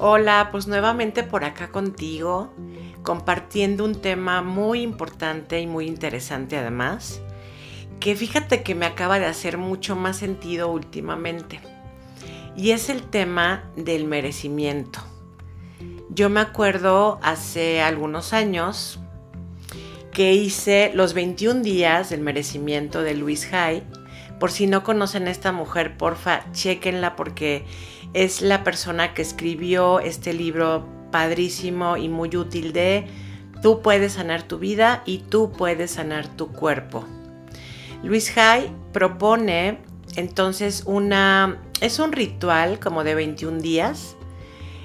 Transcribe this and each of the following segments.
Hola, pues nuevamente por acá contigo, compartiendo un tema muy importante y muy interesante además, que fíjate que me acaba de hacer mucho más sentido últimamente, y es el tema del merecimiento. Yo me acuerdo hace algunos años que hice los 21 días del merecimiento de Luis Hay. Por si no conocen a esta mujer, porfa, chequenla porque es la persona que escribió este libro padrísimo y muy útil de Tú puedes sanar tu vida y tú puedes sanar tu cuerpo. Luis Hay propone entonces una es un ritual como de 21 días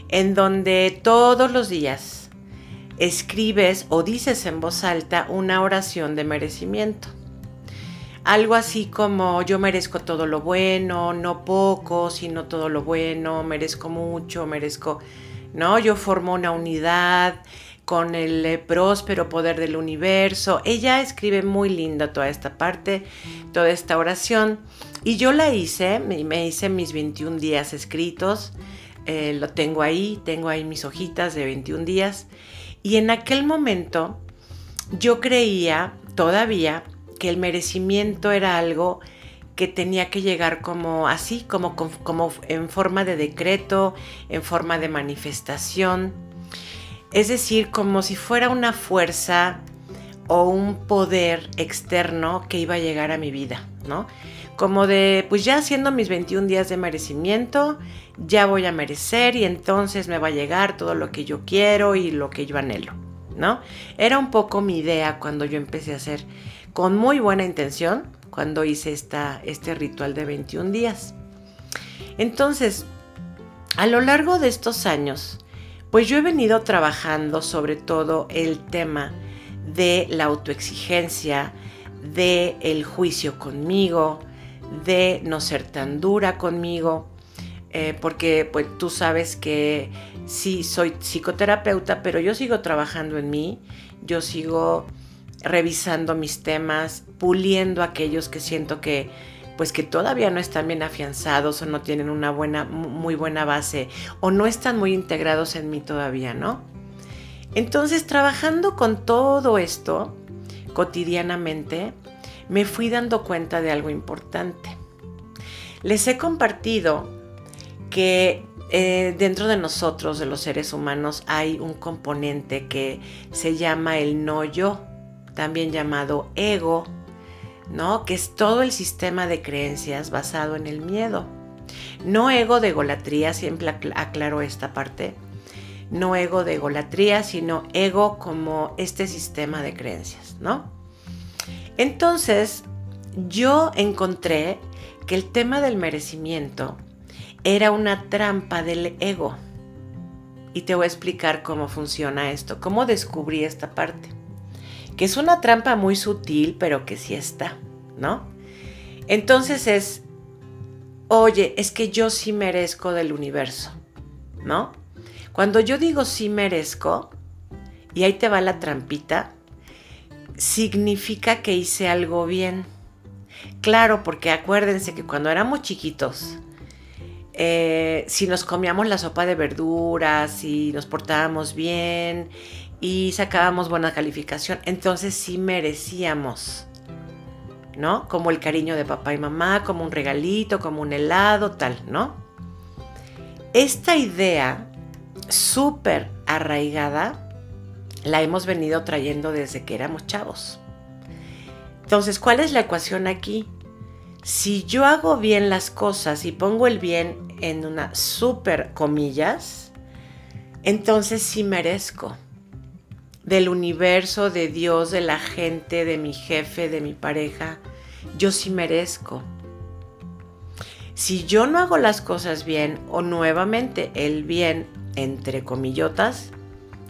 en donde todos los días escribes o dices en voz alta una oración de merecimiento algo así como yo merezco todo lo bueno, no poco, sino todo lo bueno, merezco mucho, merezco, ¿no? Yo formo una unidad con el eh, próspero poder del universo. Ella escribe muy linda toda esta parte, toda esta oración. Y yo la hice, me hice mis 21 días escritos, eh, lo tengo ahí, tengo ahí mis hojitas de 21 días. Y en aquel momento yo creía todavía que el merecimiento era algo que tenía que llegar como así, como, como en forma de decreto, en forma de manifestación. Es decir, como si fuera una fuerza o un poder externo que iba a llegar a mi vida, ¿no? Como de, pues ya haciendo mis 21 días de merecimiento, ya voy a merecer y entonces me va a llegar todo lo que yo quiero y lo que yo anhelo, ¿no? Era un poco mi idea cuando yo empecé a hacer con muy buena intención cuando hice esta, este ritual de 21 días. Entonces, a lo largo de estos años, pues yo he venido trabajando sobre todo el tema de la autoexigencia, de el juicio conmigo, de no ser tan dura conmigo, eh, porque pues tú sabes que sí soy psicoterapeuta, pero yo sigo trabajando en mí, yo sigo revisando mis temas, puliendo aquellos que siento que pues que todavía no están bien afianzados o no tienen una buena muy buena base o no están muy integrados en mí todavía, ¿no? Entonces, trabajando con todo esto cotidianamente, me fui dando cuenta de algo importante. Les he compartido que eh, dentro de nosotros, de los seres humanos, hay un componente que se llama el no yo también llamado ego, ¿no? Que es todo el sistema de creencias basado en el miedo. No ego de egolatría, siempre aclaro esta parte. No ego de egolatría, sino ego como este sistema de creencias, ¿no? Entonces, yo encontré que el tema del merecimiento era una trampa del ego. Y te voy a explicar cómo funciona esto, cómo descubrí esta parte que es una trampa muy sutil, pero que sí está, ¿no? Entonces es, oye, es que yo sí merezco del universo, ¿no? Cuando yo digo sí merezco, y ahí te va la trampita, significa que hice algo bien. Claro, porque acuérdense que cuando éramos chiquitos, eh, si nos comíamos la sopa de verduras, si nos portábamos bien y sacábamos buena calificación, entonces sí merecíamos, ¿no? Como el cariño de papá y mamá, como un regalito, como un helado, tal, ¿no? Esta idea súper arraigada la hemos venido trayendo desde que éramos chavos. Entonces, ¿cuál es la ecuación aquí? Si yo hago bien las cosas y pongo el bien en una súper comillas, entonces sí merezco del universo, de Dios, de la gente, de mi jefe, de mi pareja. Yo sí merezco. Si yo no hago las cosas bien o nuevamente el bien entre comillotas,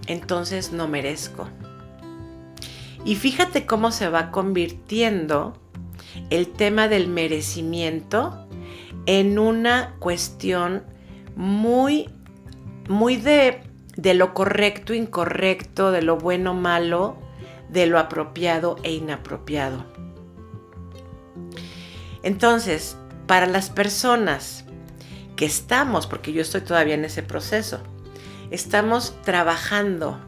entonces no merezco. Y fíjate cómo se va convirtiendo el tema del merecimiento en una cuestión muy, muy de de lo correcto, incorrecto, de lo bueno, malo, de lo apropiado e inapropiado. Entonces, para las personas que estamos, porque yo estoy todavía en ese proceso, estamos trabajando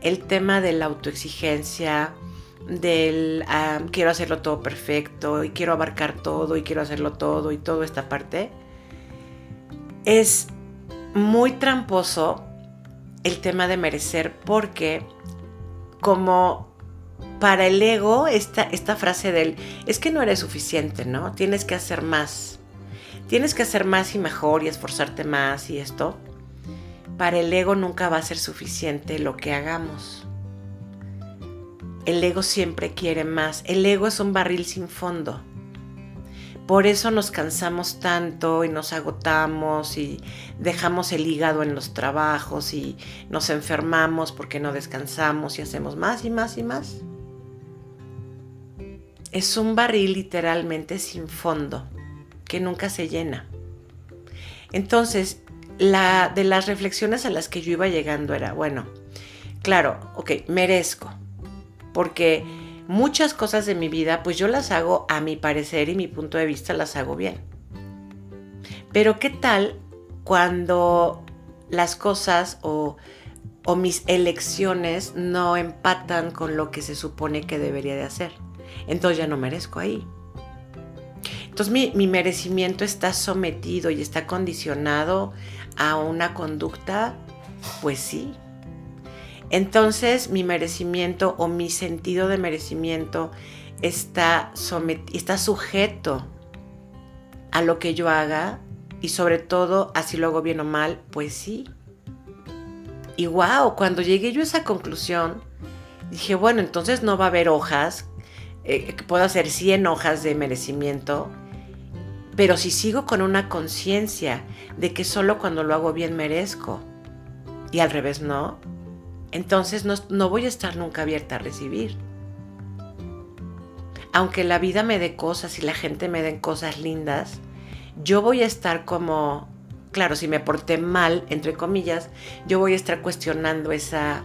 el tema de la autoexigencia, del ah, quiero hacerlo todo perfecto y quiero abarcar todo y quiero hacerlo todo y toda esta parte, es muy tramposo el tema de merecer porque como para el ego esta, esta frase del es que no eres suficiente, ¿no? Tienes que hacer más. Tienes que hacer más y mejor y esforzarte más y esto. Para el ego nunca va a ser suficiente lo que hagamos. El ego siempre quiere más. El ego es un barril sin fondo. Por eso nos cansamos tanto y nos agotamos y dejamos el hígado en los trabajos y nos enfermamos porque no descansamos y hacemos más y más y más. Es un barril literalmente sin fondo que nunca se llena. Entonces, la, de las reflexiones a las que yo iba llegando era, bueno, claro, ok, merezco, porque muchas cosas de mi vida, pues yo las hago a mi parecer y mi punto de vista las hago bien. Pero ¿qué tal cuando las cosas o, o mis elecciones no empatan con lo que se supone que debería de hacer? Entonces ya no merezco ahí. Entonces mi, mi, merecimiento está sometido y está condicionado a una conducta, pues sí, entonces mi merecimiento o mi sentido de merecimiento está, está sujeto a lo que yo haga y sobre todo a si lo hago bien o mal, pues sí. Y wow, cuando llegué yo a esa conclusión, dije, bueno, entonces no va a haber hojas, eh, puedo hacer 100 hojas de merecimiento, pero si sigo con una conciencia de que solo cuando lo hago bien merezco y al revés no, entonces no, voy a estar nunca abierta a recibir. Aunque la vida me dé cosas y la gente me den cosas lindas, yo voy a estar como, claro, si me porté mal, entre comillas, yo voy a estar cuestionando esa,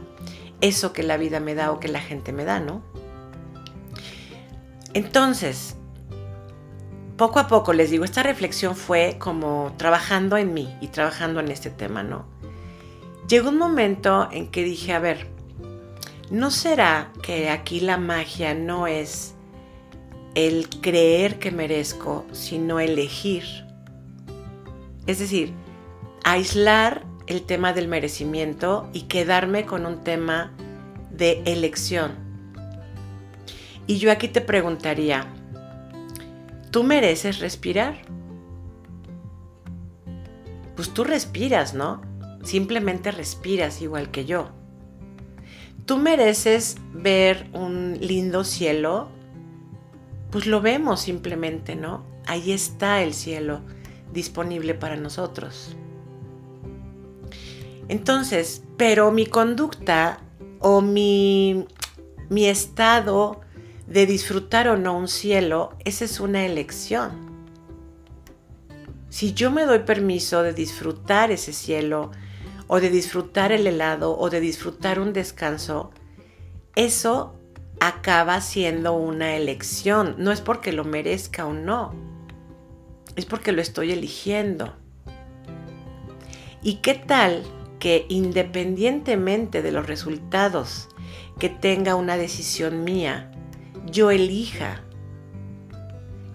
eso que la vida me da o que la gente me da, ¿no? Entonces, poco a poco les digo, esta reflexión fue como trabajando en mí y trabajando en este tema, ¿no? Llegó un momento en que dije, a ver, ¿no será que aquí la magia no es el creer que merezco, sino elegir? Es decir, aislar el tema del merecimiento y quedarme con un tema de elección. Y yo aquí te preguntaría, ¿tú mereces respirar? Pues tú respiras, ¿no? Simplemente respiras igual que yo. Tú mereces ver un lindo cielo. Pues lo vemos simplemente, ¿no? Ahí está el cielo disponible para nosotros. Entonces, pero mi conducta o mi, mi estado de disfrutar o no un cielo, esa es una elección. Si yo me doy permiso de disfrutar ese cielo, o de disfrutar el helado o de disfrutar un descanso, eso acaba siendo una elección. No es porque lo merezca o no, es porque lo estoy eligiendo. ¿Y qué tal que independientemente de los resultados que tenga una decisión mía, yo elija?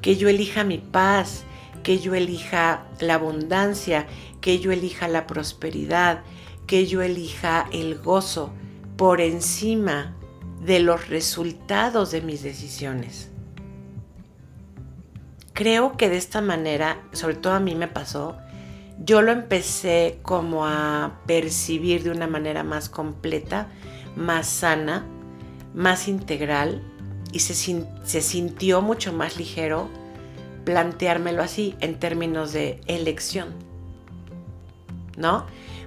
Que yo elija mi paz, que yo elija la abundancia, que yo elija la prosperidad, que yo elija el gozo por encima de los resultados de mis decisiones. Creo que de esta manera, sobre todo a mí me pasó, yo lo empecé como a percibir de una manera más completa, más sana, más integral y se, se sintió mucho más ligero planteármelo así en términos de elección. ¿no?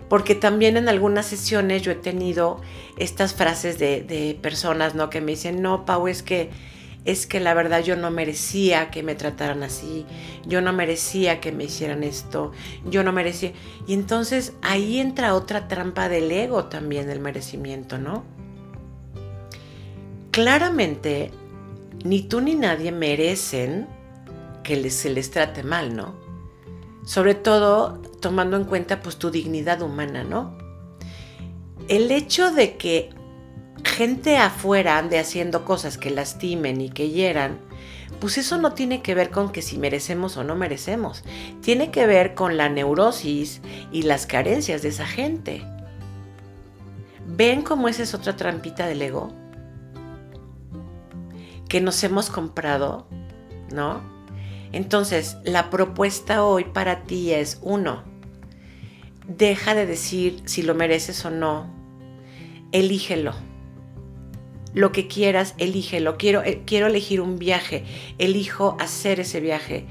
Porque también en algunas sesiones yo he tenido estas frases de, personas, ¿no? Que me dicen, no, Pau, es que, es que la verdad yo no merecía que me trataran así, yo no merecía que me hicieran esto, yo no merecía. Y entonces ahí entra otra trampa del ego también, el merecimiento, ¿no? Claramente, ni tú ni nadie merecen que se les trate mal, ¿no? Sobre todo tomando en cuenta pues tu dignidad humana, ¿no? el hecho de que gente afuera ande haciendo cosas que lastimen y que hieran, pues eso no tiene que ver con que si merecemos o no merecemos. Tiene que ver con la neurosis y las carencias de esa gente. ¿Ven cómo esa es otra trampita del ego? Que nos hemos comprado, ¿no? Entonces, la propuesta hoy para ti es, uno, deja de decir si lo mereces o no, elígelo lo que quieras, elígelo. Quiero, eh, quiero elegir un viaje, elijo hacer ese viaje.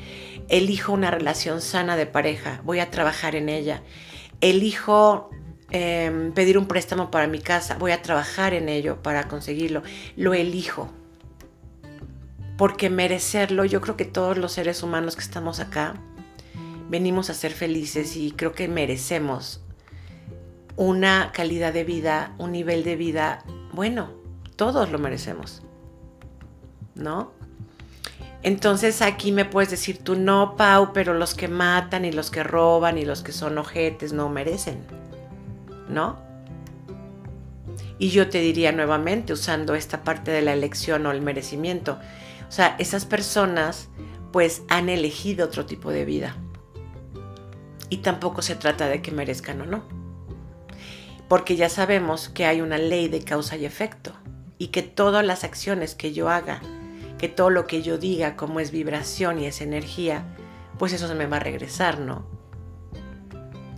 Elijo una relación sana de pareja, voy a trabajar en ella. Elijo em, pedir un préstamo para mi casa, voy a trabajar en ello para conseguirlo. Lo elijo. Porque merecerlo, yo creo que todos los seres humanos que estamos acá venimos a ser felices y creo que merecemos una calidad de vida, un nivel de vida bueno, todos lo merecemos. ¿No? Entonces aquí me puedes decir tú no, Pau, pero los que matan y los que roban y los que son ojetes no merecen. ¿No? Y yo te diría nuevamente, usando esta parte de la elección o el merecimiento, o sea, esas personas pues han elegido otro tipo de vida. Y tampoco se trata de que merezcan o no. Porque ya sabemos que hay una ley de causa y efecto y que todas las acciones que yo haga, que todo lo que yo diga, como es vibración y es energía, pues eso se me va a regresar, ¿no?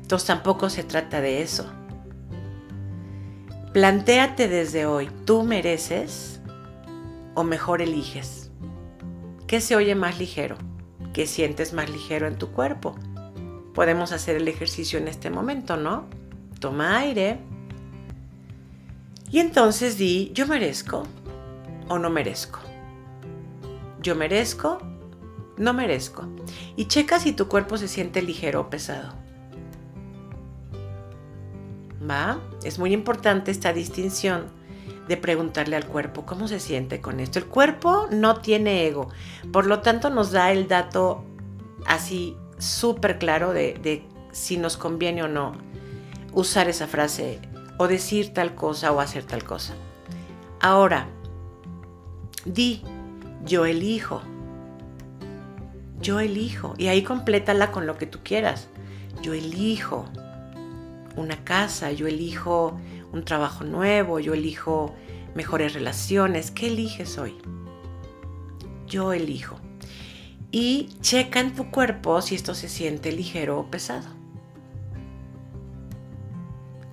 Entonces tampoco se trata de eso. Plantéate desde hoy, ¿tú mereces o mejor eliges? ¿Qué se oye más ligero? ¿Qué sientes más ligero en tu cuerpo? Podemos hacer el ejercicio en este momento, ¿no? Toma aire. Y entonces di, yo merezco o no merezco. Yo merezco, no merezco. Y checa si tu cuerpo se siente ligero o pesado. ¿Va? Es muy importante esta distinción de preguntarle al cuerpo cómo se siente con esto. El cuerpo no tiene ego, por lo tanto nos da el dato así súper claro de, de si nos conviene o no usar esa frase o decir tal cosa o hacer tal cosa. Ahora, di, yo elijo. Yo elijo. Y ahí complétala con lo que tú quieras. Yo elijo una casa, yo elijo un trabajo nuevo, yo elijo mejores relaciones. ¿Qué eliges hoy? Yo elijo. Y checa en tu cuerpo si esto se siente ligero o pesado.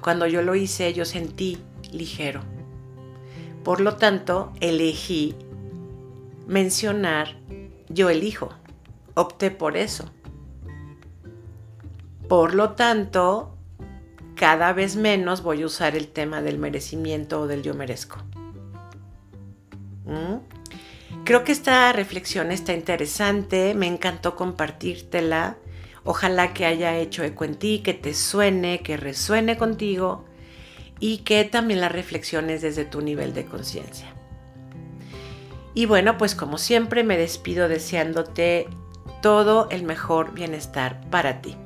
Cuando yo lo hice, yo sentí ligero. Por lo tanto, elegí mencionar yo elijo. Opté por eso. Por lo tanto, cada vez menos voy a usar el tema del merecimiento o del yo merezco. ¿Mm? Creo que esta reflexión está interesante, me encantó compartírtela. Ojalá que haya hecho eco en ti, que te suene, que resuene contigo y que también la reflexiones desde tu nivel de conciencia. Y bueno, pues como siempre me despido deseándote todo el mejor bienestar para ti.